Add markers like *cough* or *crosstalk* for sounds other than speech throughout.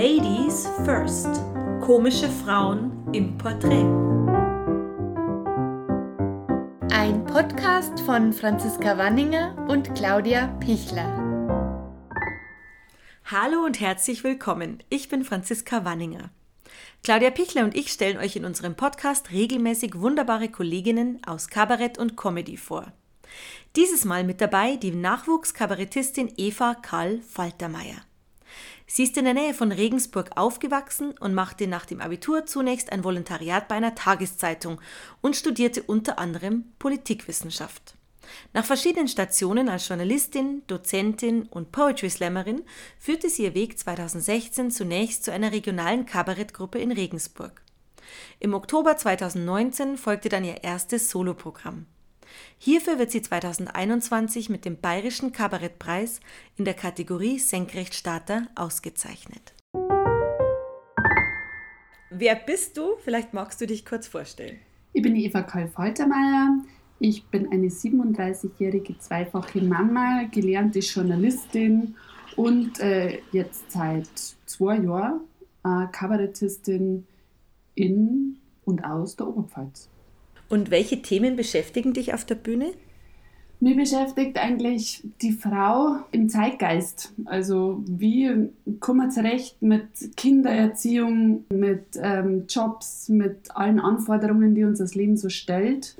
Ladies First. Komische Frauen im Porträt. Ein Podcast von Franziska Wanninger und Claudia Pichler. Hallo und herzlich willkommen. Ich bin Franziska Wanninger. Claudia Pichler und ich stellen euch in unserem Podcast regelmäßig wunderbare Kolleginnen aus Kabarett und Comedy vor. Dieses Mal mit dabei die Nachwuchskabarettistin Eva Karl Faltermeier. Sie ist in der Nähe von Regensburg aufgewachsen und machte nach dem Abitur zunächst ein Volontariat bei einer Tageszeitung und studierte unter anderem Politikwissenschaft. Nach verschiedenen Stationen als Journalistin, Dozentin und Poetry Slammerin führte sie ihr Weg 2016 zunächst zu einer regionalen Kabarettgruppe in Regensburg. Im Oktober 2019 folgte dann ihr erstes Soloprogramm. Hierfür wird sie 2021 mit dem Bayerischen Kabarettpreis in der Kategorie Senkrechtstarter ausgezeichnet. Wer bist du? Vielleicht magst du dich kurz vorstellen. Ich bin Eva Karl Faltermeier. Ich bin eine 37-jährige zweifache Mama, gelernte Journalistin und äh, jetzt seit zwei Jahren äh, Kabarettistin in und aus der Oberpfalz. Und welche Themen beschäftigen dich auf der Bühne? Mir beschäftigt eigentlich die Frau im Zeitgeist. Also wie kommen wir zurecht mit Kindererziehung, mit ähm, Jobs, mit allen Anforderungen, die uns das Leben so stellt.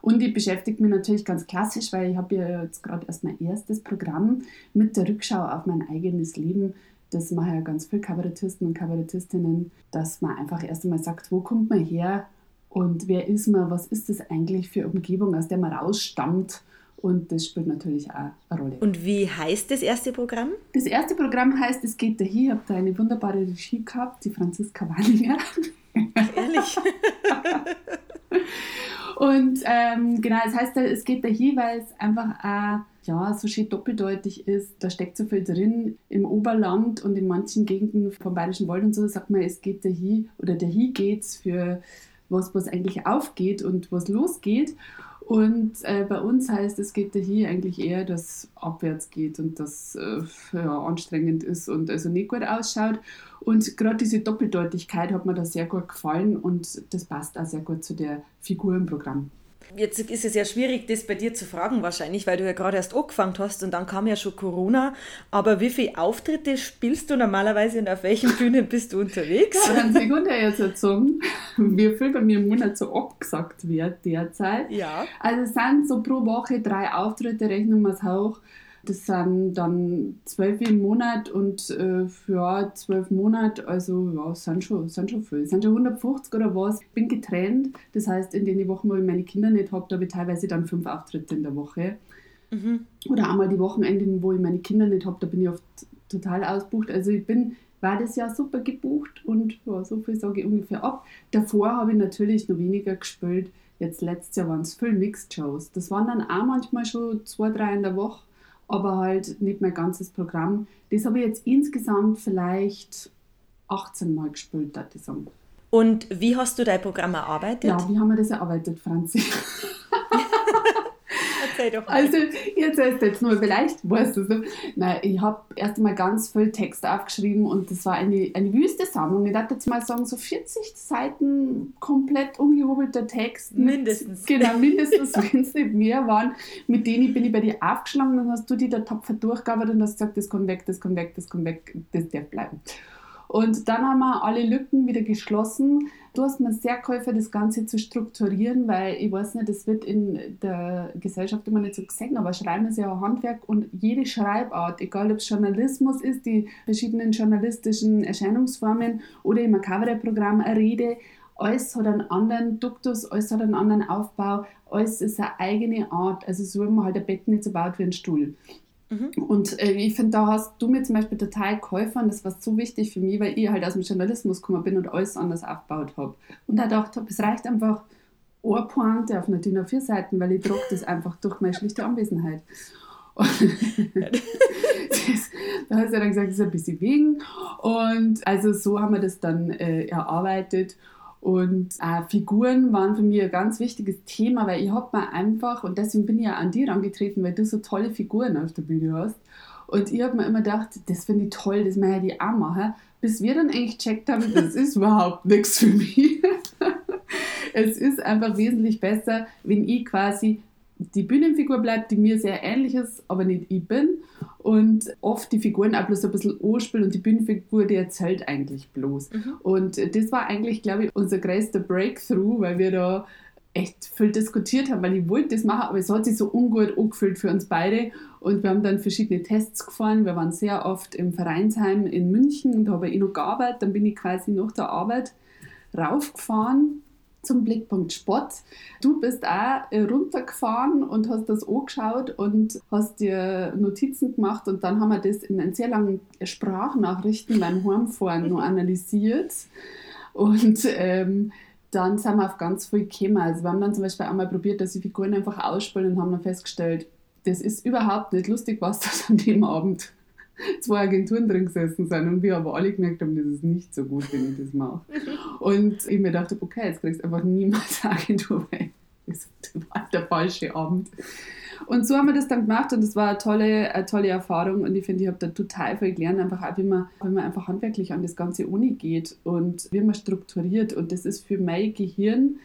Und die beschäftigt mich natürlich ganz klassisch, weil ich habe ja jetzt gerade erst mein erstes Programm mit der Rückschau auf mein eigenes Leben. Das machen ja ganz viele Kabarettisten und Kabarettistinnen, dass man einfach erst einmal sagt, wo kommt man her, und wer ist man, was ist das eigentlich für eine Umgebung, aus der man rausstammt. Und das spielt natürlich auch eine Rolle. Und wie heißt das erste Programm? Das erste Programm heißt Es geht dahin. Ich habe da eine wunderbare Regie gehabt, die Franziska Wallinger. Ehrlich? *laughs* und ähm, genau, es heißt, es geht dahin, weil es einfach auch ja, so schön doppeldeutig ist. Da steckt so viel drin. Im Oberland und in manchen Gegenden vom Bayerischen Wald und so sagt man, es geht dahin oder dahin geht's für was, was eigentlich aufgeht und was losgeht. Und äh, bei uns heißt es geht hier eigentlich eher, dass abwärts geht und das äh, ja, anstrengend ist und also nicht gut ausschaut. Und gerade diese Doppeldeutigkeit hat mir da sehr gut gefallen und das passt auch sehr gut zu der Figur im Programm. Jetzt ist es ja schwierig, das bei dir zu fragen wahrscheinlich, weil du ja gerade erst angefangen hast und dann kam ja schon Corona. Aber wie viele Auftritte spielst du normalerweise und auf welchen *laughs* Bühnen bist du unterwegs? Ja, dann Sekunde jetzt sagen, wie viel bei mir im Monat so abgesagt wird derzeit. Ja. Also es sind so pro Woche drei Auftritte, rechnen wir es hoch. Das sind dann zwölf im Monat und äh, für zwölf Monate, also ja, sind schon, sind schon viel. Sind schon 150 oder was. Ich bin getrennt, das heißt, in den Wochen, wo ich meine Kinder nicht habe, da habe ich teilweise dann fünf Auftritte in der Woche. Mhm. Oder einmal die Wochenenden, wo ich meine Kinder nicht habe, da bin ich oft total ausbucht. Also ich bin war das Jahr super gebucht und ja, so viel sage ich ungefähr ab. Davor habe ich natürlich noch weniger gespielt. Jetzt letztes Jahr waren es viel Mixed Shows. Das waren dann auch manchmal schon zwei, drei in der Woche aber halt nicht mein ganzes Programm. Das habe ich jetzt insgesamt vielleicht 18 Mal gespielt, würde ich sagen. Und wie hast du dein Programm erarbeitet? Ja, wie haben wir das erarbeitet, Franzi? *laughs* Erzähl doch mal. Also, jetzt ist jetzt nur, vielleicht weißt du es. Nein, ich habe erst einmal ganz viel Text aufgeschrieben und das war eine, eine wüste Sammlung. Ich würde jetzt mal sagen, so 40 Seiten komplett ungehobelter Text. Mindestens. Genau, mindestens, *laughs* wenn es nicht mehr waren. Mit denen bin ich bei dir aufgeschlagen, dann hast du die da tapfer durchgearbeitet und hast gesagt, das kommt weg, das kommt weg, das kommt weg, das darf bleiben. Und dann haben wir alle Lücken wieder geschlossen. Du hast mir sehr geholfen, das Ganze zu strukturieren, weil ich weiß nicht, das wird in der Gesellschaft immer nicht so gesehen, aber Schreiben ist ja auch Handwerk und jede Schreibart, egal ob es Journalismus ist, die verschiedenen journalistischen Erscheinungsformen oder im Kabarettprogramm eine Rede, alles hat einen anderen Duktus, alles hat einen anderen Aufbau, alles ist eine eigene Art. Also so wie man halt ein Bett nicht so baut wie ein Stuhl. Mhm. Und äh, ich finde, da hast du mir zum Beispiel total geholfen. Das war so wichtig für mich, weil ich halt aus dem Journalismus gekommen bin und alles anders aufgebaut habe. Und da dachte ich, es reicht einfach eine Pointe auf einer DIN A4 Seiten, weil ich druck das einfach durch meine schlichte Anwesenheit. *laughs* Das, da hast du dann gesagt, das ist ein bisschen wegen. Und also so haben wir das dann äh, erarbeitet. Und äh, Figuren waren für mich ein ganz wichtiges Thema, weil ich habe mir einfach, und deswegen bin ich ja an dir angetreten, weil du so tolle Figuren auf der Bühne hast. Und ich habe mir immer gedacht, das finde ich toll, das möchte ich auch machen. Bis wir dann eigentlich gecheckt haben, das *laughs* ist überhaupt nichts für mich. *laughs* es ist einfach wesentlich besser, wenn ich quasi die Bühnenfigur bleibt, die mir sehr ähnlich ist, aber nicht ich bin. Und oft die Figuren auch bloß ein bisschen anspielen und die Bühnenfigur, die erzählt eigentlich bloß. Mhm. Und das war eigentlich, glaube ich, unser größter Breakthrough, weil wir da echt viel diskutiert haben, weil ich wollte das machen, aber es hat sich so ungut angefühlt für uns beide. Und wir haben dann verschiedene Tests gefahren. Wir waren sehr oft im Vereinsheim in München und da habe ich noch gearbeitet. Dann bin ich quasi nach der Arbeit raufgefahren zum Blickpunkt Sport. Du bist auch äh, runtergefahren und hast das angeschaut und hast dir Notizen gemacht und dann haben wir das in sehr langen Sprachnachrichten beim Heimfahren noch *laughs* analysiert. Und ähm, dann sind wir auf ganz viel gekommen. Also wir haben dann zum Beispiel einmal probiert, dass die Figuren einfach ausspielen und haben dann festgestellt, das ist überhaupt nicht lustig, was das an dem Abend *laughs* zwei Agenturen drin gesessen sind und wir aber alle gemerkt haben, das ist nicht so gut, wenn ich das mache. *laughs* Und ich mir dachte, okay, jetzt kriegst du einfach niemals eine Agentur, weil das war der falsche Abend. Und so haben wir das dann gemacht und das war eine tolle, eine tolle Erfahrung und ich finde, ich habe da total viel gelernt, einfach auch, wie man, wie man einfach handwerklich an das Ganze Uni geht und wie man strukturiert und das ist für mein Gehirn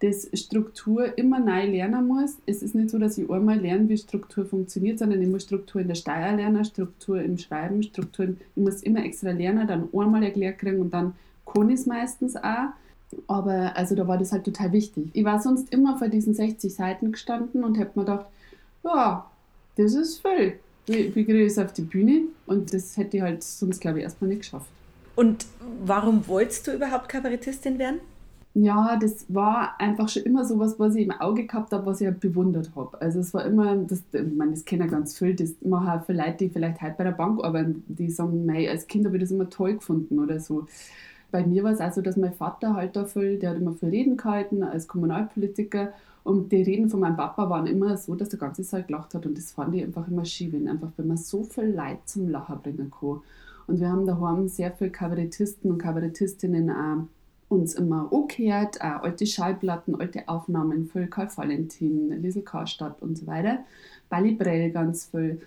das Struktur immer neu lernen muss. Es ist nicht so, dass ich einmal lerne, wie Struktur funktioniert, sondern ich muss Struktur in der Steuer lernen, Struktur im Schreiben, Struktur, ich muss immer extra lernen, dann einmal erklärt kriegen und dann kann ich es meistens auch. Aber also da war das halt total wichtig. Ich war sonst immer vor diesen 60 Seiten gestanden und habe mir gedacht, ja, das ist viel. Wie kriege ich es auf die Bühne? Und das hätte ich halt sonst, glaube ich, erstmal nicht geschafft. Und warum wolltest du überhaupt Kabarettistin werden? Ja, das war einfach schon immer so was, ich im Auge gehabt habe, was ich halt bewundert habe. Also es war immer, das, ich meine, das kennen ganz viel, das machen viele Leute, die vielleicht heute bei der Bank arbeiten, die sagen, mei, als Kind habe ich das immer toll gefunden oder so. Bei mir war es auch so, dass mein Vater halt da viel, der hat immer viel Reden gehalten als Kommunalpolitiker und die Reden von meinem Papa waren immer so, dass der ganze Saal gelacht hat und das fand ich einfach immer schön, wenn einfach, wenn man so viel Leid zum Lachen bringen kann. Und wir haben daheim sehr viele Kabarettisten und Kabarettistinnen auch uns immer umgekehrt, auch alte Schallplatten, alte Aufnahmen für Karl Valentin, Liesel Karstadt und so weiter. Bali Brell ganz viel.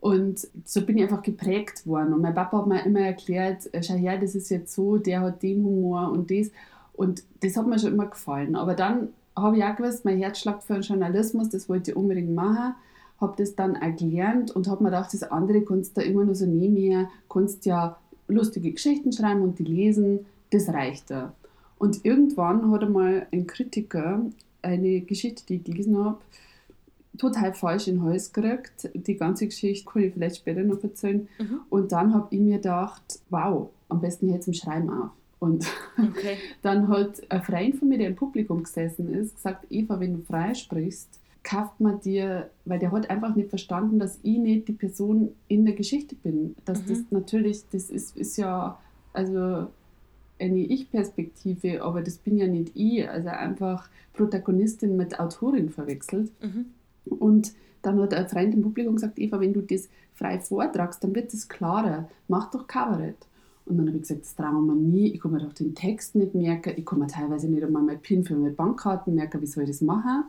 Und so bin ich einfach geprägt worden. Und mein Papa hat mir immer erklärt, äh, schau her, das ist jetzt so, der hat den Humor und das. Und das hat mir schon immer gefallen. Aber dann habe ich auch gewusst, mein Herz schlagt für den Journalismus, das wollte ich unbedingt machen. Habe das dann erklärt und habe mir gedacht, das andere kannst du immer nur so nebenher, kannst ja lustige Geschichten schreiben und die lesen, das reicht da. Und irgendwann hat einmal ein Kritiker eine Geschichte, die ich gelesen habe, total falsch in den Hals gekriegt. Die ganze Geschichte kann ich vielleicht später noch erzählen. Mhm. Und dann habe ich mir gedacht, wow, am besten jetzt im Schreiben auf. Und okay. *laughs* dann hat ein Freund von mir, der im Publikum gesessen ist, gesagt, Eva, wenn du frei sprichst, kauft man dir, weil der hat einfach nicht verstanden, dass ich nicht die Person in der Geschichte bin. Dass mhm. das natürlich, das ist, ist ja, also eine Ich-Perspektive, aber das bin ja nicht ich, also einfach Protagonistin mit Autorin verwechselt. Mhm. Und dann hat ein Freund im Publikum gesagt, Eva, wenn du das frei vortragst, dann wird es klarer. Mach doch Kabarett. Und dann habe ich gesagt, das trauen wir nie. Ich kann mir doch den Text nicht merken. Ich kann mir teilweise nicht einmal mein PIN für meine Bankkarten merken. Wie soll ich das machen?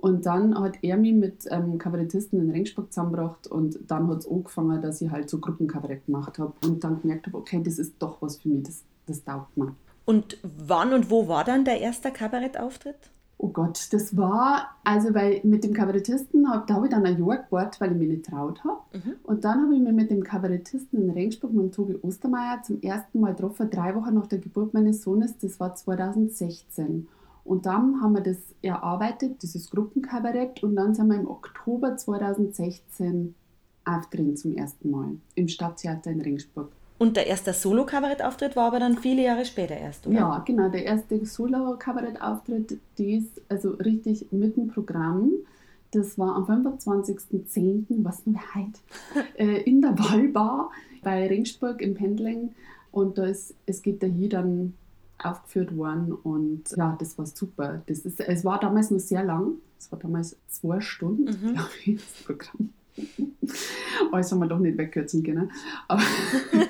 Und dann hat er mich mit ähm, Kabarettisten in Ringsburg zusammengebracht und dann hat es angefangen, dass ich halt so Gruppenkabarett gemacht habe und dann gemerkt habe, okay, das ist doch was für mich, das, das taugt mir. Und wann und wo war dann der erste Kabarettauftritt? Oh Gott, das war, also weil mit dem Kabarettisten, da habe ich dann ein Jahr gewartet, weil ich mich nicht traut habe. Mhm. Und dann habe ich mich mit dem Kabarettisten in Regensburg, mit Tobi Ostermeier, zum ersten Mal getroffen, drei Wochen nach der Geburt meines Sohnes, das war 2016. Und dann haben wir das erarbeitet, dieses Gruppenkabarett, und dann sind wir im Oktober 2016 auftreten zum ersten Mal im Stadttheater in Regensburg. Und der erste Solo-Kabarett-Auftritt war aber dann viele Jahre später erst, oder? Ja, genau. Der erste Solo-Kabarett-Auftritt, ist also richtig mit dem Programm. Das war am 25.10., was nur *laughs* heute, äh, in der Wallbar bei Ringsburg im Pendling. Und da ist, es geht da hier dann aufgeführt worden und ja, das war super. Das ist, es war damals noch sehr lang. Es war damals zwei Stunden, mhm. *laughs* glaube ich, das Programm. *laughs* Alles haben wir doch nicht wegkürzen können. Aber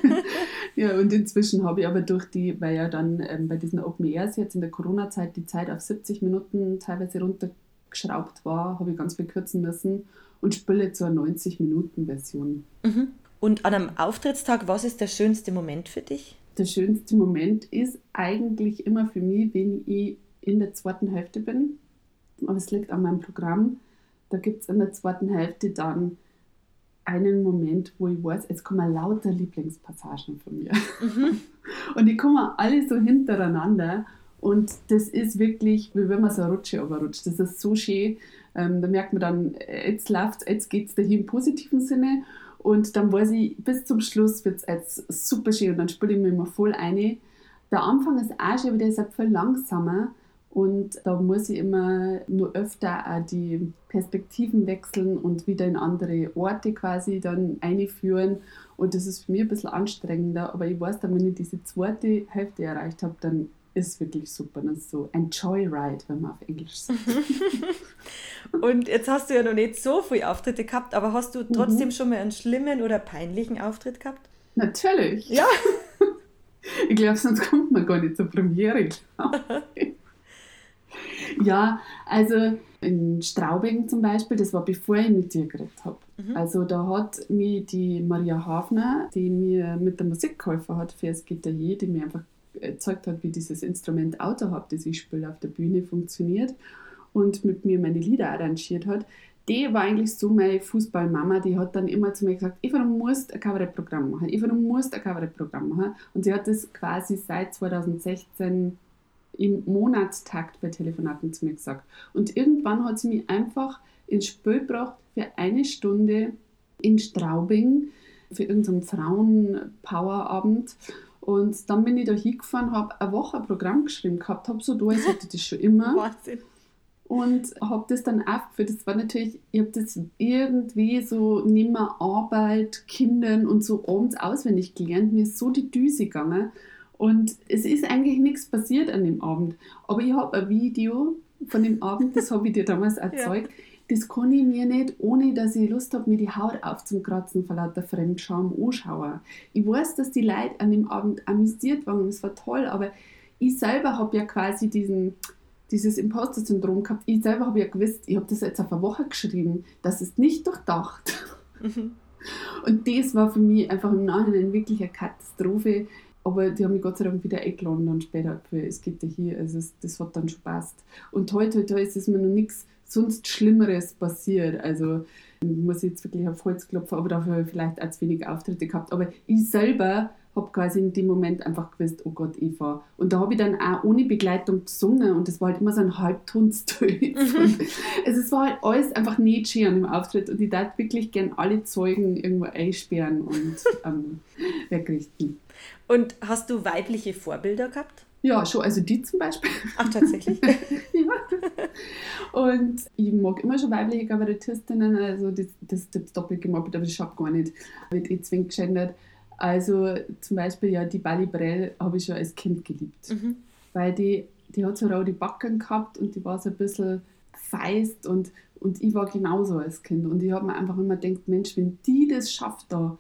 *laughs* ja, und inzwischen habe ich aber durch die, weil ja dann ähm, bei diesen Open Airs jetzt in der Corona-Zeit die Zeit auf 70 Minuten teilweise runtergeschraubt war, habe ich ganz viel kürzen müssen. und spiele eine 90-Minuten-Version. Mhm. Und an einem Auftrittstag, was ist der schönste Moment für dich? Der schönste Moment ist eigentlich immer für mich, wenn ich in der zweiten Hälfte bin. Aber es liegt an meinem Programm. Da gibt es in der zweiten Hälfte dann einen Moment, wo ich weiß, jetzt kommen lauter Lieblingspassagen von mir. Mhm. *laughs* Und die kommen alle so hintereinander. Und das ist wirklich, wie wenn man so eine Rutsche überrutscht. Das ist so schön. Ähm, da merkt man dann, jetzt läuft jetzt geht es dahin im positiven Sinne. Und dann weiß ich, bis zum Schluss wird es jetzt super schön. Und dann spiele ich mich immer voll ein. Der Anfang ist auch schön, aber der ist halt viel langsamer. Und da muss ich immer nur öfter auch die Perspektiven wechseln und wieder in andere Orte quasi dann einführen. Und das ist für mich ein bisschen anstrengender. Aber ich weiß dann, wenn ich diese zweite Hälfte erreicht habe, dann ist es wirklich super. Das ist so ein Joyride, wenn man auf Englisch sagt. *laughs* und jetzt hast du ja noch nicht so viele Auftritte gehabt, aber hast du trotzdem mhm. schon mal einen schlimmen oder peinlichen Auftritt gehabt? Natürlich. Ja. *laughs* ich glaube, sonst kommt man gar nicht zur Premiere. *laughs* Ja, also in Straubing zum Beispiel, das war bevor ich mit dir geredet habe. Mhm. Also da hat mir die Maria Hafner, die mir mit der Musik geholfen hat für das Gitarre, die mir einfach gezeigt hat, wie dieses Instrument Autohaupt, das ich spiele auf der Bühne, funktioniert und mit mir meine Lieder arrangiert hat, die war eigentlich so meine Fußballmama, die hat dann immer zu mir gesagt, Eva, du musst ein Kabarettprogramm machen, Eva, du musst ein Kabarettprogramm machen. Und sie hat das quasi seit 2016 im Monatstakt bei Telefonaten zu mir gesagt. Und irgendwann hat sie mich einfach ins Spiel gebracht für eine Stunde in Straubing für irgendeinen Frauen-Power-Abend. Und dann bin ich da hingefahren, habe eine Woche ein Programm geschrieben gehabt, habe so da, als hätte ich das schon immer. *laughs* Wahnsinn. Und habe das dann aufgeführt. Das war natürlich, ich habe das irgendwie so neben Arbeit, Kindern und so abends auswendig gelernt. Mir ist so die Düse gegangen. Und es ist eigentlich nichts passiert an dem Abend. Aber ich habe ein Video von dem Abend, das habe ich dir damals *laughs* erzeugt. Ja. Das kann ich mir nicht, ohne dass ich Lust habe, mir die Haut aufzukratzen vor lauter Fremdscham anschauen. Ich weiß, dass die Leute an dem Abend amüsiert waren, es war toll, aber ich selber habe ja quasi diesen, dieses Imposter-Syndrom gehabt. Ich selber habe ja gewusst, ich habe das jetzt auf eine Woche geschrieben, das ist nicht durchdacht. Mhm. *laughs* Und das war für mich einfach im Nachhinein wirklich eine Katastrophe. Aber die haben mich Gott sei Dank wieder eingeladen dann später für Es geht ja hier. Also es, das hat dann schon passt. Und heute, heute ist es mir noch nichts sonst Schlimmeres passiert. Also muss ich jetzt wirklich auf Holz klopfen, aber dafür vielleicht als wenig Auftritte gehabt. Aber ich selber habe quasi in dem Moment einfach gewusst, oh Gott, Eva. Und da habe ich dann auch ohne Begleitung gesungen und das war halt immer so ein Halbtonstöß. Mhm. *laughs* also es war halt alles einfach nicht schön dem Auftritt und ich darf wirklich gern alle Zeugen irgendwo einsperren und ähm, *laughs* wegrichten. Und hast du weibliche Vorbilder gehabt? Ja, schon, also die zum Beispiel. Ach, tatsächlich? *laughs* ja. Und ich mag immer schon weibliche Kabarettistinnen, also das, das, das doppelt gemobbt, aber das schaut gar nicht. Wird eh zwingend geschändet. Also zum Beispiel ja die Bali Brell habe ich schon als Kind geliebt. Mhm. Weil die, die hat so rote Backen gehabt und die war so ein bisschen feist und, und ich war genauso als Kind. Und ich habe mir einfach immer gedacht, Mensch, wenn die das schafft da,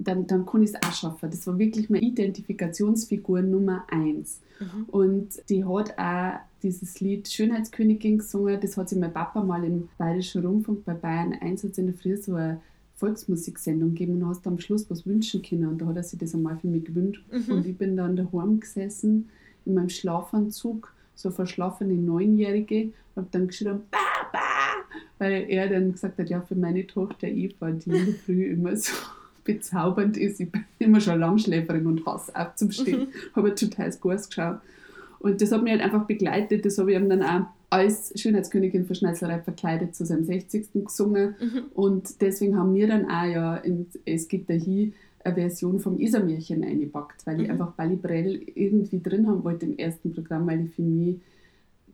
dann, dann kann ich es auch schaffen. Das war wirklich meine Identifikationsfigur Nummer eins. Mhm. Und die hat auch dieses Lied Schönheitskönigin gesungen. Das hat sich mein Papa mal im Bayerischen Rundfunk bei Bayern 1 in der Früh so eine Volksmusiksendung gegeben und hast am Schluss was wünschen können. Und da hat er sich das einmal für mich gewünscht. Mhm. Und ich bin dann daheim gesessen in meinem Schlafanzug, so verschlafene Neunjährige, und habe dann geschrieben, Papa! Weil er dann gesagt hat, ja, für meine Tochter Eva, die in der Früh immer so bezaubernd ist. Ich bin immer schon Langschläferin und hasse aufzustehen. Mhm. Habe total groß geschaut. Und das hat mich halt einfach begleitet. Das habe ich ihm dann auch als Schönheitskönigin für Schnetzlerei verkleidet zu seinem 60. gesungen. Mhm. Und deswegen haben wir dann auch ja, in, es gibt da hier eine Version vom Isermärchen eingepackt, weil mhm. ich einfach Bali Brell irgendwie drin haben wollte im ersten Programm, weil ich für mich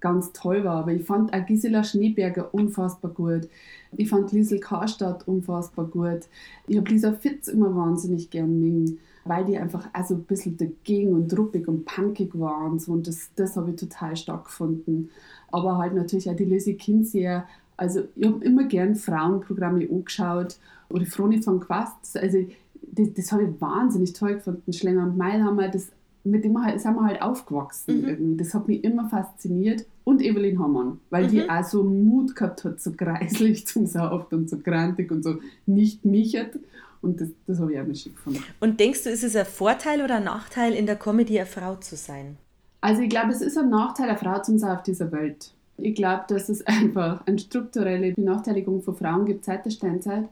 ganz toll war. Aber ich fand auch Gisela Schneeberger unfassbar gut. Ich fand Liesel Karstadt unfassbar gut. Ich habe Lisa Fitz immer wahnsinnig gern mengen, weil die einfach also ein bisschen dagegen und ruppig und punkig waren. Und, das, das habe ich total stark gefunden. Aber halt natürlich auch die Lizzie Kinsey. Also ich habe immer gern Frauenprogramme angeschaut. Oder Froni von Quast. Also das, das habe ich wahnsinnig toll gefunden. Schlänger und Meil haben wir das mit dem halt, sind wir halt aufgewachsen. Mhm. Irgendwie. Das hat mich immer fasziniert. Und Evelyn Hamann, weil die Mhm. auch so Mut gehabt hat, so kreislich *laughs* zum Saufen und so grantig und so nicht michert. Und das, das habe ich auch immer schick gefunden. Und denkst du, ist es ein Vorteil oder ein Nachteil, in der Comedy eine Frau zu sein? Also ich glaube, es ist ein Nachteil der Frau zum Sein auf dieser Welt. Ich glaube, dass es *laughs* einfach eine strukturelle Benachteiligung von Frauen gibt seit der Steinzeit.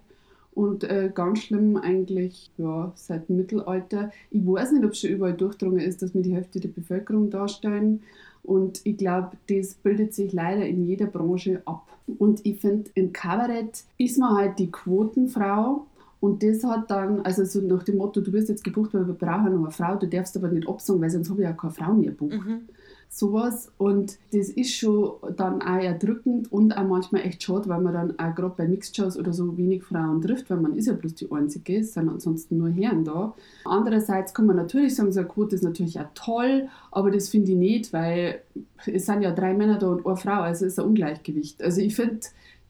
Und äh, ganz schlimm eigentlich ja, seit dem Mittelalter. Ich weiß nicht, ob es schon überall durchdrungen ist, dass wir die Hälfte der Bevölkerung darstellen. Und ich glaube, das bildet sich leider in jeder Branche ab. Und ich finde, im Kabarett ist man halt die Quotenfrau. Und das hat dann, also so nach dem Motto, du wirst jetzt gebucht, weil wir brauchen noch eine Frau, du darfst aber nicht absagen, weil sonst habe ich ja keine Frau mehr bucht Mhm. Sowas. Und das ist schon dann auch erdrückend und auch manchmal echt schade, weil man dann auch gerade bei Mixed-Shows oder so wenig Frauen trifft, weil man ist ja bloß die Einzige, es sind ansonsten nur Herren da. Andererseits kann man natürlich sagen, so eine Quote ist natürlich auch toll, aber das finde ich nicht, weil es sind ja drei Männer da und eine Frau, also ist ein Ungleichgewicht. Also ich finde,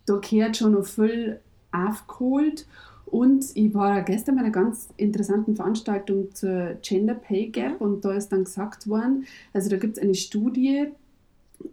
da gehört schon noch viel aufgeholt. Und ich war gestern bei einer ganz interessanten Veranstaltung zur Gender Pay Gap und da ist dann gesagt worden, also da gibt es eine Studie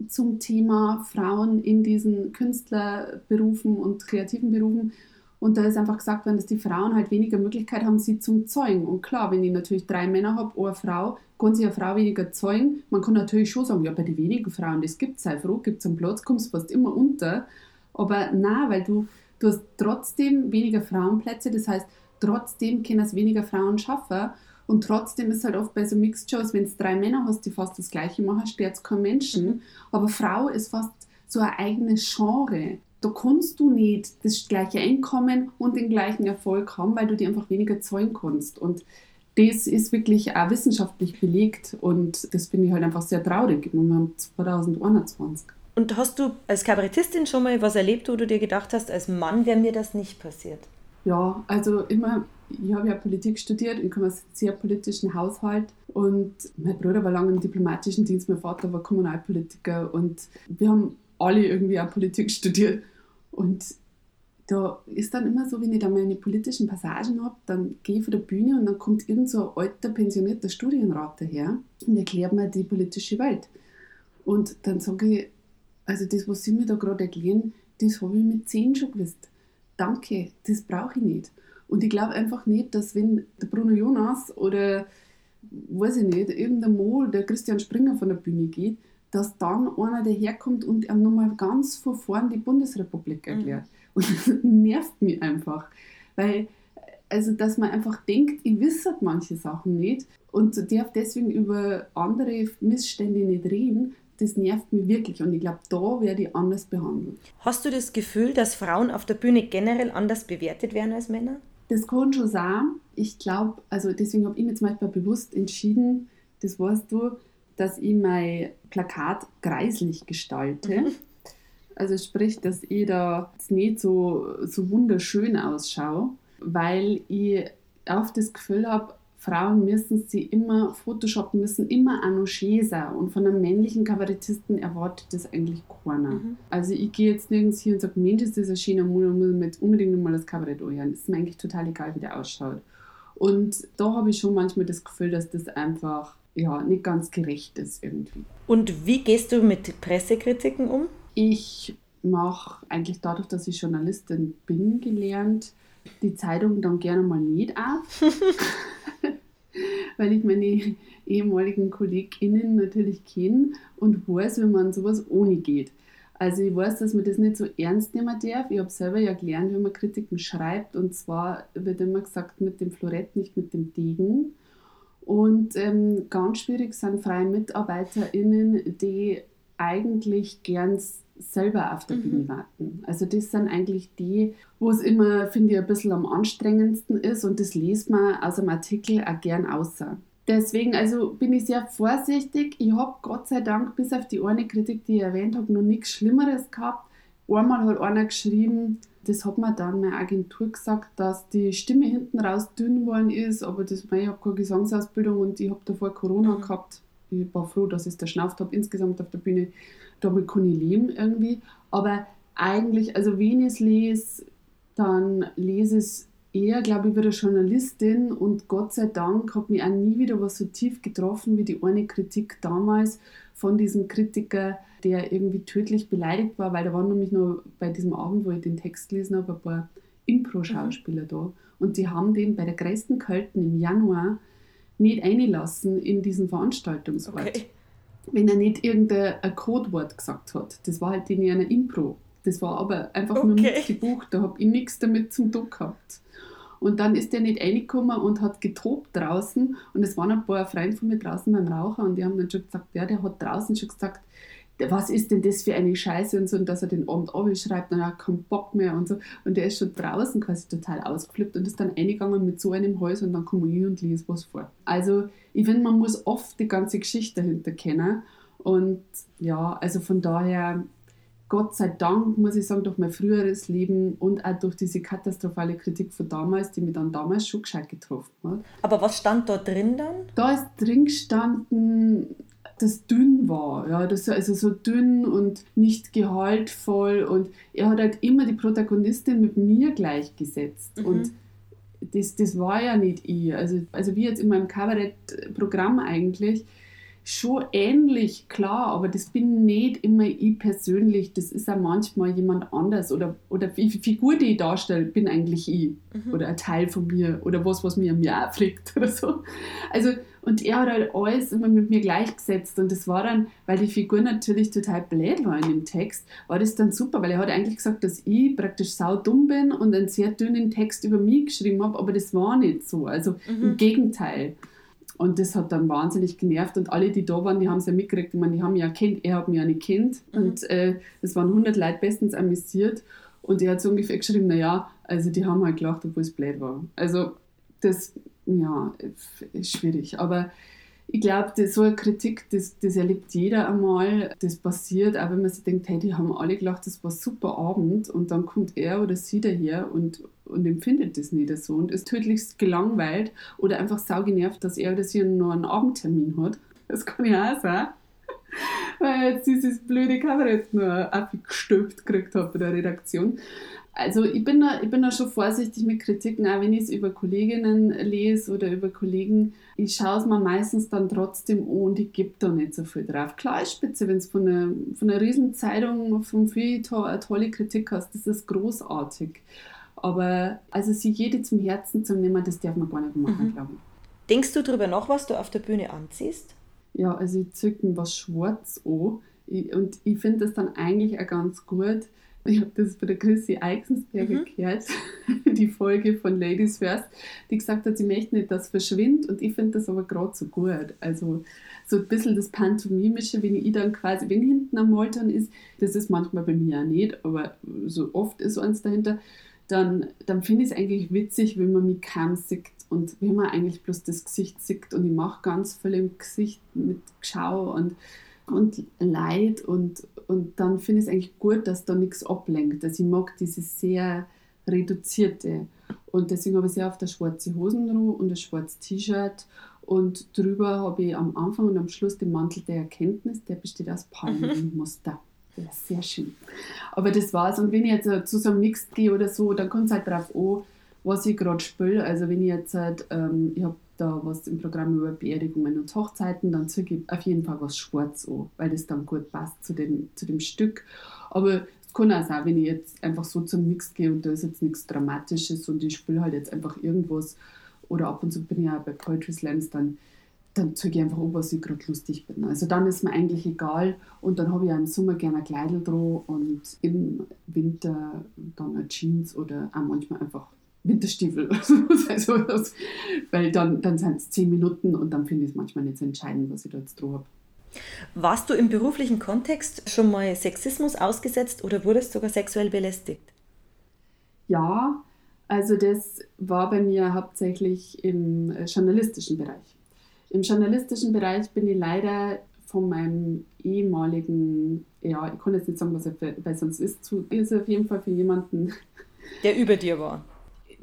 zum Thema Frauen in diesen Künstlerberufen und kreativen Berufen und da ist einfach gesagt worden, dass die Frauen halt weniger Möglichkeit haben, sie zum Zeugen. Und klar, wenn ich natürlich drei Männer habe, eine Frau, kann sich eine Frau weniger zeugen. Man kann natürlich schon sagen, ja, bei den wenigen Frauen, das gibt es, sei froh, gibt es einen Platz, kommst fast immer unter. Aber nein, weil du, du hast trotzdem weniger Frauenplätze, das heißt, trotzdem können es weniger Frauen schaffen. Und trotzdem ist halt oft bei so Mixed-Shows, wenn es drei Männer hast, die fast das Gleiche machen, stört es keinen Menschen. Mhm. Aber Frau ist fast so ein eigenes Genre. Da kannst du nicht das gleiche Einkommen und den gleichen Erfolg haben, weil du dir einfach weniger zahlen kannst. Und das ist wirklich auch wissenschaftlich belegt und das finde ich halt einfach sehr traurig im Moment 2021. Und hast du als Kabarettistin schon mal was erlebt, wo du dir gedacht hast, als Mann wäre mir das nicht passiert? Ja, also immer, ich habe ja Politik studiert, ich komme aus einem sehr politischen Haushalt und mein Bruder war lange im diplomatischen Dienst, mein Vater war Kommunalpolitiker und wir haben alle irgendwie auch Politik studiert und da ist dann immer so, wenn ich da meine politischen Passagen habe, dann gehe ich von der Bühne und dann kommt irgend so ein alter, pensionierter Studienrat daher und erklärt mir die politische Welt. Und dann sage ich, also das, was Sie mir da gerade erklären, das habe ich mit zehn schon gewusst. Danke, das brauche ich nicht. Und ich glaube einfach nicht, dass wenn der Bruno Jonas oder, weiß ich nicht, irgendein Mo, der Christian Springer von der Bühne geht, dass dann einer daherkommt und ihm nochmal ganz von vorn die Bundesrepublik erklärt. Und das *laughs* nervt mich einfach. Weil, also, dass man einfach denkt, ich wisse manche Sachen nicht und darf deswegen über andere Missstände nicht reden, das nervt mich wirklich. Und ich glaube, da werde ich anders behandelt. Hast du das Gefühl, dass Frauen auf der Bühne generell anders bewertet werden als Männer? Das kann schon sein. Ich glaube, also deswegen habe ich mir zum Beispiel bewusst entschieden, das weißt du, dass ich mein Plakat kreislich gestalte. Also sprich, dass ich da nicht so, so wunderschön ausschaue, weil ich oft das Gefühl habe, Frauen müssen sie immer photoshoppen, müssen immer sein. Und von einem männlichen Kabarettisten erwartet das eigentlich keiner. Mhm. Also ich gehe jetzt nirgends hier und sage, Mensch, ist das ein schöner Mund und muss mir jetzt unbedingt mal das Kabarett anhören. Ist mir eigentlich total egal, wie der ausschaut. Und da habe ich schon manchmal das Gefühl, dass das einfach ja, nicht ganz gerecht ist irgendwie. Und wie gehst du mit Pressekritiken um? Ich mache eigentlich dadurch, dass ich Journalistin bin, gelernt, die Zeitung dann gerne mal nicht auf, *laughs* *laughs* weil ich meine ehemaligen KollegInnen natürlich kenne und weiß, wie man sowas ohne geht. Also ich weiß, dass man das nicht so ernst nehmen darf. Ich habe selber ja gelernt, wie man Kritiken schreibt und zwar wird immer gesagt mit dem Florett, nicht mit dem Degen. Und ähm, ganz schwierig sind freie MitarbeiterInnen, die eigentlich gern selber auf der Mhm. Bühne warten. Also das sind eigentlich die, wo es immer, finde ich, ein bisschen am anstrengendsten ist und das liest man aus einem Artikel auch gern außer. Deswegen also bin ich sehr vorsichtig. Ich habe Gott sei Dank bis auf die eine Kritik, die ich erwähnt habe, noch nichts Schlimmeres gehabt. Einmal hat einer geschrieben, das hat mir dann meine Agentur gesagt, dass die Stimme hinten raus dünn geworden ist, aber das, ich habe keine Gesangsausbildung und ich habe davor Corona Mhm. gehabt. Ich war froh, dass ich es geschnauft habe insgesamt auf der Bühne. Damit kann ich leben irgendwie. Aber eigentlich, also wenn ich es lese, dann lese ich es eher, glaube ich, wieder Journalistin und Gott sei Dank hat mich auch nie wieder was so tief getroffen wie die eine Kritik damals von diesem Kritiker, der irgendwie tödlich beleidigt war, weil da waren nämlich nur bei diesem Abend, wo ich den Text gelesen habe, ein paar Impro-Schauspieler mhm. da und die haben den bei der größten Költen im Januar nicht einlassen in diesen Veranstaltungsort. Okay. Wenn er nicht irgendein Codewort gesagt hat. Das war halt in einer Impro. Das war aber einfach okay. nur nicht gebucht. Da habe ich nichts damit zum Tun gehabt. Und dann ist der nicht reingekommen und hat getobt draußen. Und es waren ein paar Freunde von mir draußen beim Raucher und die haben dann schon gesagt, ja, der hat draußen schon gesagt, was ist denn das für eine Scheiße und so, und dass er den Abend abschreibt und er hat keinen Bock mehr und so. Und der ist schon draußen quasi total ausgeflippt und ist dann eingegangen mit so einem Hals und dann komme ich und lese was vor. Also ich finde, man muss oft die ganze Geschichte dahinter kennen. Und ja, also von daher, Gott sei Dank, muss ich sagen, durch mein früheres Leben und auch durch diese katastrophale Kritik von damals, die mich dann damals schon gescheit getroffen hat. Aber was stand da drin dann? Da ist drin gestanden, das dünn war. Ja, das, also so dünn und nicht gehaltvoll. Und er hat halt immer die Protagonistin mit mir gleichgesetzt. Mhm. Und das, das war ja nicht ich. Also, also wie jetzt in meinem Kabarettprogramm eigentlich schon ähnlich, klar, aber das bin nicht immer ich persönlich, das ist auch manchmal jemand anders oder, oder die Figur, die ich darstelle, bin eigentlich ich mhm. oder ein Teil von mir oder was, was mir am Jahr fliegt oder so. Also, und er hat halt alles immer mit mir gleichgesetzt und das war dann, weil die Figur natürlich total blöd war in dem Text, war das dann super, weil er hat eigentlich gesagt, dass ich praktisch sau dumm bin und einen sehr dünnen Text über mich geschrieben habe, aber das war nicht so, also mhm. im Gegenteil. Und das hat dann wahnsinnig genervt. Und alle, die da waren, die haben es ja mitgekriegt. Ich meine, die haben ja kennt, er hat mich ja nicht kennt. Mhm. Und äh, es waren 100 Leute bestens amüsiert. Und er hat so ungefähr geschrieben, naja, also die haben halt gelacht, obwohl es blöd war. Also das, ja, ist schwierig. Aber ich glaube, so eine Kritik, das, das erlebt jeder einmal. Das passiert, auch wenn man sich denkt, hey, die haben alle gelacht, das war ein super Abend. Und dann kommt er oder sie daher und, und empfindet das nicht so und ist tödlich gelangweilt oder einfach saugenervt, dass er oder sie noch einen Abendtermin hat. Das kann ja auch sein. *laughs* Weil jetzt dieses blöde Kabarett nur abgestülpt gekriegt habe bei der Redaktion. Also ich bin, da, ich bin da schon vorsichtig mit Kritiken, auch wenn ich es über Kolleginnen lese oder über Kollegen. Ich schaue es mir meistens dann trotzdem an und ich gebe da nicht so viel drauf. Klar ist spitze, wenn es von einer, von einer Riesenzeitung, vom Feuilleton eine tolle Kritik hast, das ist großartig. Aber also sich jede zum Herzen zu nehmen, das darf man gar nicht machen, mhm. glaube ich. Denkst du darüber nach, was du auf der Bühne anziehst? Ja, also ich zücke mir was schwarz an und ich finde das dann eigentlich auch ganz gut, ich habe das bei der Chrissy Eichensberger mhm. gehört, *laughs* die Folge von Ladies First, die gesagt hat, sie möchte nicht, dass es verschwindet und ich finde das aber gerade so gut. Also so ein bisschen das Pantomimische, wenn ich dann quasi, wenn hinten am Moltern ist, das ist manchmal bei mir ja nicht, aber so oft ist eins dahinter, dann, dann finde ich es eigentlich witzig, wenn man mich kaum sieht und wenn man eigentlich bloß das Gesicht sieht und ich mache ganz viel im Gesicht mit Schau und und Leid und, und dann finde ich es eigentlich gut, dass da nichts ablenkt. Also ich mag dieses sehr reduzierte und deswegen habe ich sehr auf der schwarze Hosenruhe und das schwarze T-Shirt und drüber habe ich am Anfang und am Schluss den Mantel der Erkenntnis, der besteht aus Palmenmuster. Mhm. Ja, sehr schön. Aber das war's. Und wenn ich jetzt zu so einem Mixed gehe oder so, dann kommt es halt darauf an, was ich gerade spiele. Also wenn ich jetzt halt, ähm, ich habe da was im Programm über Beerdigungen und Hochzeiten, dann ziehe ich auf jeden Fall was schwarz an, weil das dann gut passt zu dem, zu dem Stück. Aber es kann auch sein, wenn ich jetzt einfach so zum Mix gehe und da ist jetzt nichts Dramatisches und ich spiele halt jetzt einfach irgendwas oder ab und zu bin ich auch bei Poetry Slams, dann, dann zeige ich einfach an, was ich gerade lustig bin. Also dann ist mir eigentlich egal und dann habe ich auch im Sommer gerne ein Kleidel dran und im Winter dann eine Jeans oder auch manchmal einfach Winterstiefel. also, *laughs* weil dann, dann sind es zehn Minuten und dann finde ich es manchmal nicht so entscheidend, was ich da jetzt drauf habe. Warst du im beruflichen Kontext schon mal Sexismus ausgesetzt oder wurdest sogar sexuell belästigt? Ja, also das war bei mir hauptsächlich im äh, journalistischen Bereich. Im journalistischen Bereich bin ich leider von meinem ehemaligen, ja, ich kann jetzt nicht sagen, was er weil sonst ist, zu, ist auf jeden Fall für jemanden. *laughs* Der über dir war.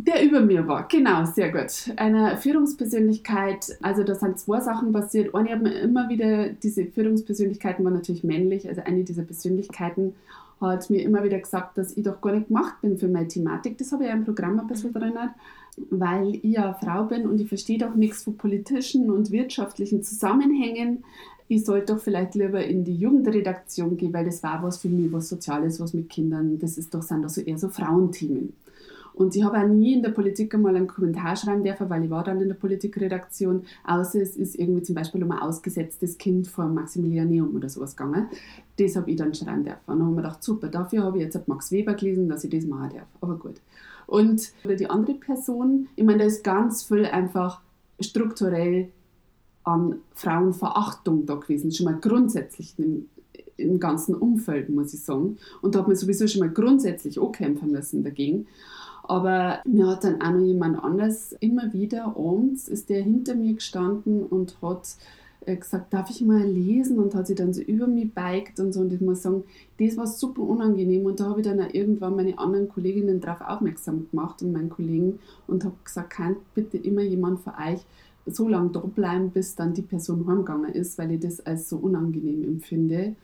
Der über mir war, genau, sehr gut. Eine Führungspersönlichkeit, also da sind zwei Sachen passiert. Eine hat mir immer wieder, diese Führungspersönlichkeiten waren natürlich männlich, also eine dieser Persönlichkeiten hat mir immer wieder gesagt, dass ich doch gar nicht gemacht bin für meine Thematik. Das habe ich ja im Programm ein bisschen drin, weil ich ja Frau bin und ich verstehe doch nichts von politischen und wirtschaftlichen Zusammenhängen. Ich sollte doch vielleicht lieber in die Jugendredaktion gehen, weil das war was für mich, was Soziales, was mit Kindern, das ist doch, sind doch so eher so Frauenthemen. Und ich habe auch nie in der Politik einmal einen Kommentar schreiben dürfen, weil ich war dann in der Politikredaktion, außer es ist irgendwie zum Beispiel um ein ausgesetztes Kind vor Maximilianeum oder sowas gegangen. Das habe ich dann schreiben dürfen. Und dann habe ich mir gedacht, super, dafür habe ich jetzt Max Weber gelesen, dass ich das machen darf. Aber gut. Und die andere Person, ich meine, da ist ganz viel einfach strukturell an Frauenverachtung da gewesen, schon mal grundsätzlich im, im ganzen Umfeld, muss ich sagen. Und da hat man sowieso schon mal grundsätzlich auch kämpfen müssen dagegen. Aber mir hat dann auch noch jemand anders, immer wieder abends ist der hinter mir gestanden und hat äh, gesagt, darf ich mal lesen und hat sich dann so über mich beigt und so und ich muss sagen, das war super unangenehm und da habe ich dann auch irgendwann meine anderen Kolleginnen darauf aufmerksam gemacht und meinen Kollegen und habe gesagt, kann bitte immer jemand von euch so lange da bleiben, bis dann die Person heimgegangen ist, weil ich das als so unangenehm empfinde.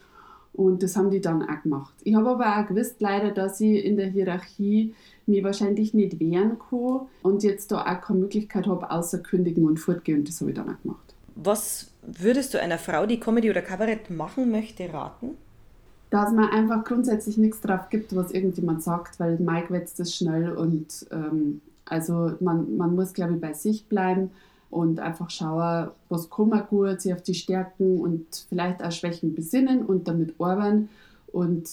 Und das haben die dann auch gemacht. Ich habe aber auch gewusst leider, dass ich in der Hierarchie mich wahrscheinlich nicht wehren kann und jetzt da auch keine Möglichkeit habe, außer kündigen und fortgehen. Und das habe ich dann auch gemacht. Was würdest du einer Frau, die Comedy oder Kabarett machen möchte, raten? Dass man einfach grundsätzlich nichts drauf gibt, was irgendjemand sagt, weil Mike wetzt das schnell und ähm, also man, man muss, glaube ich, bei sich bleiben und einfach schauen, was kann man gut, sich auf die Stärken und vielleicht auch Schwächen besinnen und damit arbeiten und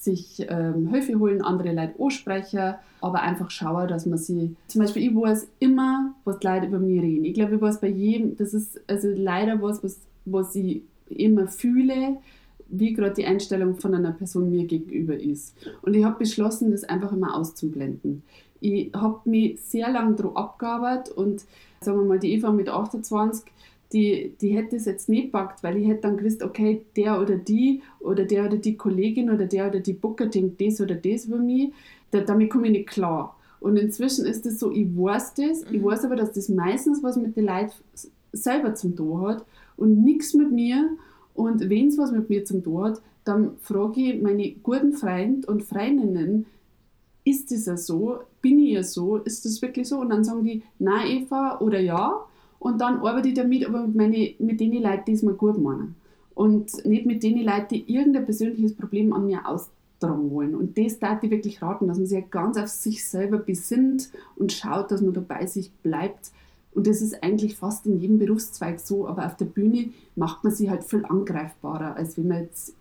sich ähm, Hilfe holen, andere Leute ansprechen, aber einfach schauen, dass man sie, zum Beispiel ich weiß immer, was die Leute über mich reden. Ich glaube, ich weiß bei jedem, das ist also leider was, was, was ich immer fühle, wie gerade die Einstellung von einer Person mir gegenüber ist. Und ich habe beschlossen, das einfach immer auszublenden. Ich habe mich sehr lange darauf abgearbeitet und sagen wir mal, die Eva mit 28, die, die hätte es jetzt nicht gepackt, weil ich hätte dann gewusst, okay, der oder die oder der oder die Kollegin oder der oder die Booker denkt das oder das über mich, da, damit komme ich nicht klar. Und inzwischen ist es so, ich weiß das, ich mhm. weiß aber, dass das meistens was mit den Leuten selber zum tun hat und nichts mit mir. Und wenn es was mit mir zum tun hat, dann frage ich meine guten Freunde und Freundinnen, ist das ja so? Bin ich ja so? Ist das wirklich so? Und dann sagen die, nein, Eva oder ja. Und dann arbeite ich damit, aber mit, meine, mit den Leuten, die es mir gut meinen. Und nicht mit den Leuten, die irgendein persönliches Problem an mir austragen wollen. Und das darf ich wirklich raten, dass man sich ganz auf sich selber besinnt und schaut, dass man da bei sich bleibt. Und das ist eigentlich fast in jedem Berufszweig so, aber auf der Bühne macht man sich halt viel angreifbarer, als wenn man jetzt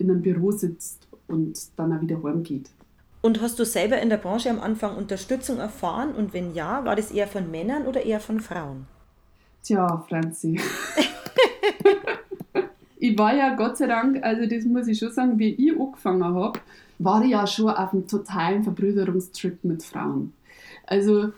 in einem Büro sitzt und dann auch wieder heimgeht. Und hast du selber in der Branche am Anfang Unterstützung erfahren? Und wenn ja, war das eher von Männern oder eher von Frauen? Tja, Franzi. *laughs* ich war ja Gott sei Dank, also das muss ich schon sagen, wie ich angefangen habe, war ich ja schon auf einem totalen Verbrüderungstrip mit Frauen. Also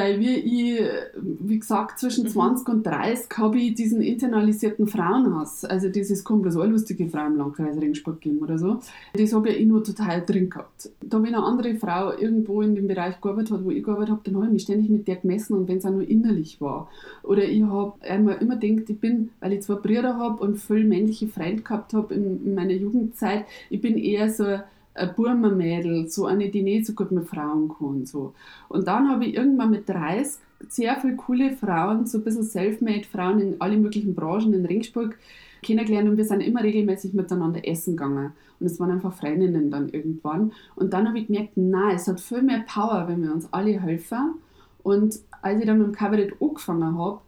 weil wir, ich, wie gesagt, zwischen 20 mhm. und 30 habe ich diesen internalisierten Frauenhass, also dieses kommt bloß lustige Frau im Landkreis Ringsport geben oder so, das habe ich nur total drin gehabt. Da wenn eine andere Frau irgendwo in dem Bereich gearbeitet hat, wo ich gearbeitet habe, dann habe ich mich ständig mit der gemessen und wenn es auch nur innerlich war. Oder ich habe einmal immer gedacht, ich bin, weil ich zwei Brüder habe und viele männliche Freunde gehabt habe in, in meiner Jugendzeit, ich bin eher so ein Burma-Mädel, so eine, die nicht so gut mit Frauen kann. So. Und dann habe ich irgendwann mit 30 sehr viele coole Frauen, so ein bisschen Selfmade-Frauen in alle möglichen Branchen in Ringsburg kennengelernt und wir sind immer regelmäßig miteinander essen gegangen. Und es waren einfach Freundinnen dann irgendwann. Und dann habe ich gemerkt, nein, es hat viel mehr Power, wenn wir uns alle helfen. Und als ich dann mit dem Kabarett angefangen habe,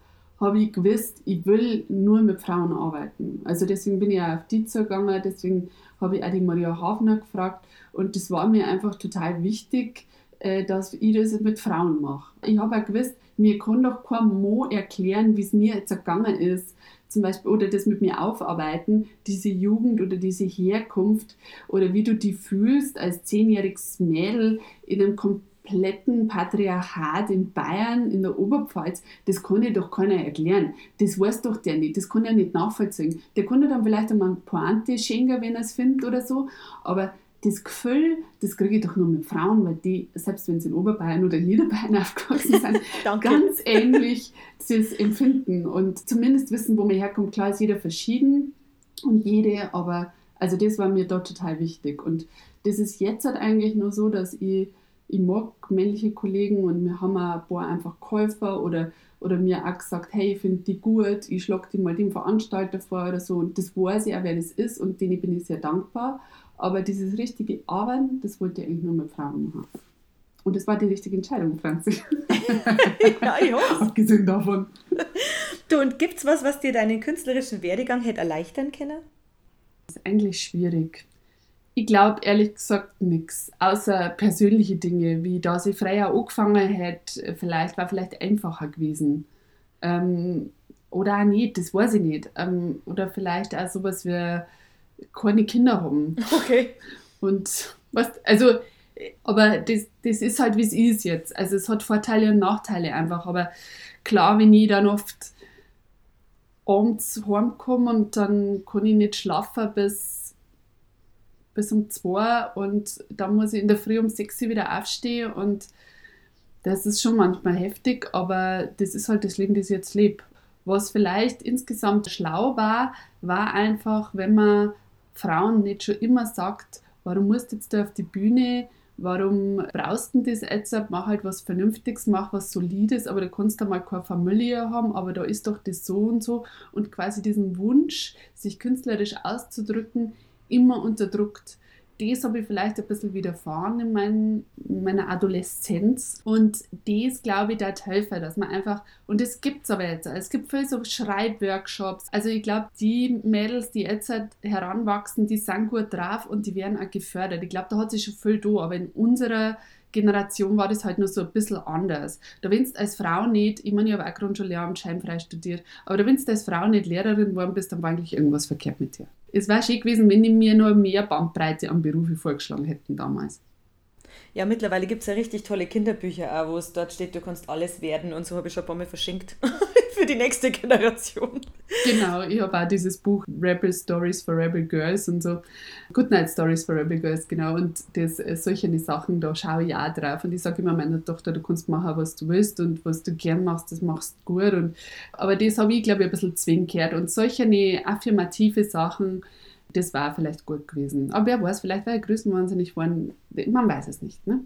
habe ich gewusst, ich will nur mit Frauen arbeiten. Also deswegen bin ich auch auf die zugegangen, deswegen habe ich auch die Maria Hafner gefragt und das war mir einfach total wichtig, äh, dass ich das mit Frauen mache. Ich habe auch gewusst, mir kann doch kein Mo erklären, wie es mir jetzt ergangen ist, zum Beispiel, oder das mit mir aufarbeiten, diese Jugend oder diese Herkunft oder wie du die fühlst als zehnjähriges Mädel in einem kompletten Patriarchat in Bayern, in der Oberpfalz, das kann dir doch keiner erklären. Das weiß doch der nicht, das kann er nicht nachvollziehen. Der kann dann vielleicht einmal eine Pointe schenken, wenn er es findet oder so, aber das Gefühl, das kriege ich doch nur mit Frauen, weil die, selbst wenn sie in Oberbayern oder Niederbayern *laughs* aufgewachsen sind, *laughs* ganz ähnlich das empfinden und zumindest wissen, wo man herkommt. Klar ist jeder verschieden und jede, aber Also das war mir da total wichtig. Und das ist jetzt halt eigentlich nur so, dass ich, ich mag männliche Kollegen und wir haben auch ein paar einfach Käufer oder, oder mir auch gesagt, hey, ich finde die gut, ich schlage die mal dem Veranstalter vor oder so. Und das weiß ich auch, wer das ist und denen bin ich sehr dankbar. Aber dieses richtige Arbeiten, das wollte ich eigentlich nur mit Frauen machen. Und das war die richtige Entscheidung, Franzi. *laughs* ja, ich hoffe. Abgesehen davon. Du, und gibt es was, was dir deinen künstlerischen Werdegang hätte erleichtern können? Das ist eigentlich schwierig. Ich glaube ehrlich gesagt nichts, außer persönliche Dinge, wie da sie freier angefangen hätte, vielleicht war vielleicht einfacher gewesen. Ähm, oder auch nicht, das weiß ich nicht. Ähm, oder vielleicht auch sowas wie keine Kinder haben. *laughs* Okay. Und was, also, aber das, das ist halt, wie es ist jetzt. Also es hat Vorteile und Nachteile einfach. Aber klar, wenn ich dann oft abends heimkomme und dann kann ich nicht schlafen bis, bis um zwei und dann muss ich in der Früh um sechs wieder aufstehen und das ist schon manchmal heftig, aber das ist halt das Leben, das ich jetzt lebe. Was vielleicht insgesamt schlau war, war einfach, wenn man Frauen nicht schon immer sagt, warum musst du jetzt da auf die Bühne, warum brauchst du das jetzt? Mach halt was Vernünftiges, mach was Solides, aber du kannst da mal keine Familie haben, aber da ist doch das so und so. Und quasi diesen Wunsch, sich künstlerisch auszudrücken, immer unterdrückt das habe ich vielleicht ein bisschen widerfahren in, mein, in meiner Adoleszenz. Und das, glaube ich, da helfen, dass man einfach, und das gibt es aber jetzt, es gibt viele so Schreibworkshops. Also ich glaube, die Mädels, die jetzt halt heranwachsen, die sind gut drauf und die werden auch gefördert. Ich glaube, da hat sich schon viel da, aber in unserer Generation war das halt nur so ein bisschen anders. Da wenn du als Frau nicht, ich meine, ich habe auch Grundschullehramt scheinfrei studiert, aber da wenn du als Frau nicht Lehrerin geworden bist, dann war eigentlich irgendwas verkehrt mit dir. Es wäre schön gewesen, wenn die mir noch mehr Bandbreite an Berufe vorgeschlagen hätten damals. Ja, mittlerweile gibt es ja richtig tolle Kinderbücher wo es dort steht, du kannst alles werden und so habe ich schon ein paar Mal verschenkt *laughs* für die nächste Generation. Genau, ich habe auch dieses Buch Rebel Stories for Rebel Girls und so. Goodnight Stories for Rebel Girls, genau. Und das, äh, solche Sachen, da schaue ich auch drauf. Und ich sage immer meiner Tochter, du kannst machen, was du willst und was du gern machst, das machst du gut. Und, aber das habe ich, glaube ich, ein bisschen zwingend Und solche affirmative Sachen, das war vielleicht gut gewesen. Aber wer weiß, vielleicht war er größenwahnsinnig geworden. Man weiß es nicht. Ne?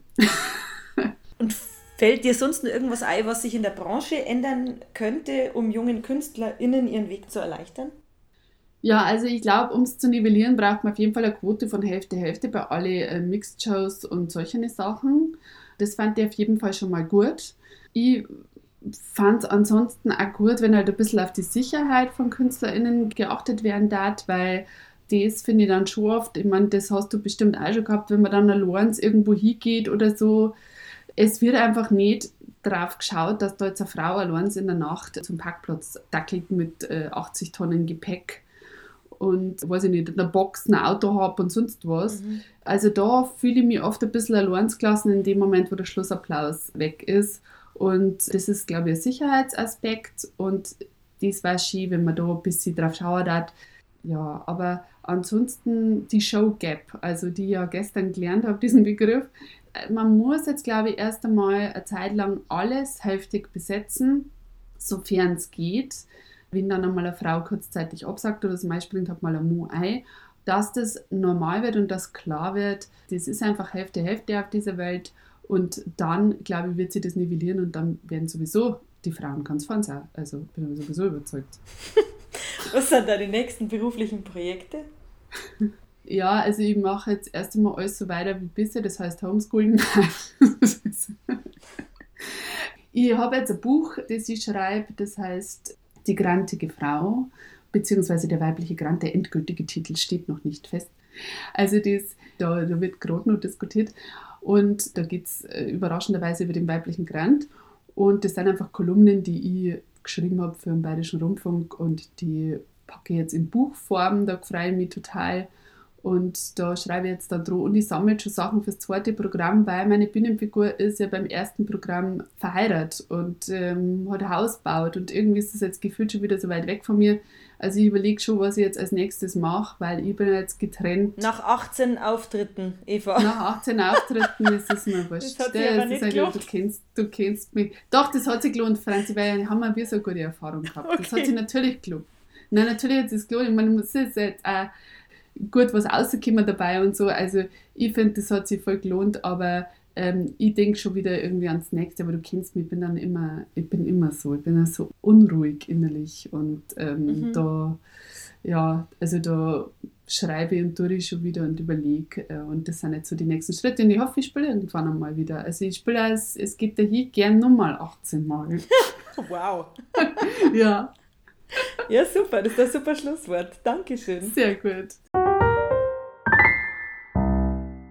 Und fällt dir sonst noch irgendwas ein, was sich in der Branche ändern könnte, um jungen KünstlerInnen ihren Weg zu erleichtern? Ja, also ich glaube, um es zu nivellieren, braucht man auf jeden Fall eine Quote von Hälfte, Hälfte bei allen äh, Mixed-Shows und solchen Sachen. Das fand ich auf jeden Fall schon mal gut. Ich fand es ansonsten auch gut, wenn halt ein bisschen auf die Sicherheit von KünstlerInnen geachtet werden darf, weil das finde ich dann schon oft, ich meine, das hast du bestimmt auch schon gehabt, wenn man dann allein irgendwo hingeht oder so. Es wird einfach nicht drauf geschaut, dass da jetzt eine Frau allein in der Nacht zum Parkplatz dackelt mit äh, 80 Tonnen Gepäck und, weiß ich nicht, eine Box, ein Auto habe und sonst was. Mhm. Also da fühle ich mich oft ein bisschen allein gelassen in dem Moment, wo der Schlussapplaus weg ist. Und das ist, glaube ich, ein Sicherheitsaspekt und das war schön, wenn man da ein bisschen drauf schaut hat. Ja, aber ansonsten die Show Gap, also die ich ja gestern gelernt habe, diesen Begriff. Man muss jetzt, glaube ich, erst einmal eine Zeit lang alles hälftig besetzen, sofern es geht. Wenn dann einmal eine Frau kurzzeitig absagt oder zum Beispiel hat mal ein Mu ein, dass das normal wird und dass klar wird, das ist einfach Hälfte, Hälfte auf dieser Welt. Und dann, glaube ich, wird sie das nivellieren und dann werden sowieso die Frauen ganz vorn sein. Also bin ich sowieso überzeugt. *laughs* Was sind da die nächsten beruflichen Projekte? *laughs* Ja, also ich mache jetzt erst einmal alles so weiter wie bisher, das heißt Homeschooling. *laughs* ich habe jetzt ein Buch, das ich schreibe, das heißt Die grantige Frau, beziehungsweise der weibliche Grant, der endgültige Titel steht noch nicht fest. Also das, da, da wird gerade noch diskutiert und da geht es äh, überraschenderweise über den weiblichen Grant und das sind einfach Kolumnen, die ich geschrieben habe für den Bayerischen Rundfunk und die packe ich jetzt in Buchform, da freue ich mich total. Und da schreibe ich jetzt dann dran und ich sammle jetzt schon Sachen fürs zweite Programm, weil meine Bühnenfigur ist ja beim ersten Programm verheiratet und ähm, hat ein Haus gebaut und irgendwie ist das jetzt gefühlt schon wieder so weit weg von mir. Also ich überlege schon, was ich jetzt als nächstes mache, weil ich bin jetzt getrennt. Nach 18 Auftritten, Eva. Nach 18 Auftritten *laughs* ist es mir wurscht. Das hat sich aber nicht halt, du, kennst, du kennst mich. Doch, das hat sich gelohnt, Franzi, weil haben wir so eine gute Erfahrung gehabt. Okay. Das hat sich natürlich gelohnt. Nein, natürlich hat es gelohnt. Man muss es jetzt auch gut was rausgekommen dabei und so. Also ich finde, das hat sich voll gelohnt, aber ähm, ich denke schon wieder irgendwie ans nächste, aber du kennst mich, ich bin dann immer, ich bin immer so, ich bin dann so unruhig innerlich und ähm, mhm. da, ja, also da schreibe ich und tue ich schon wieder und überlege äh, und das sind jetzt so die nächsten Schritte und ich hoffe, ich spiele irgendwann einmal wieder. Also ich spiele, es, es geht dahin gern nochmal 18 Mal. *laughs* wow. ja. Ja, super, das ist ein super Schlusswort. Dankeschön. Sehr gut.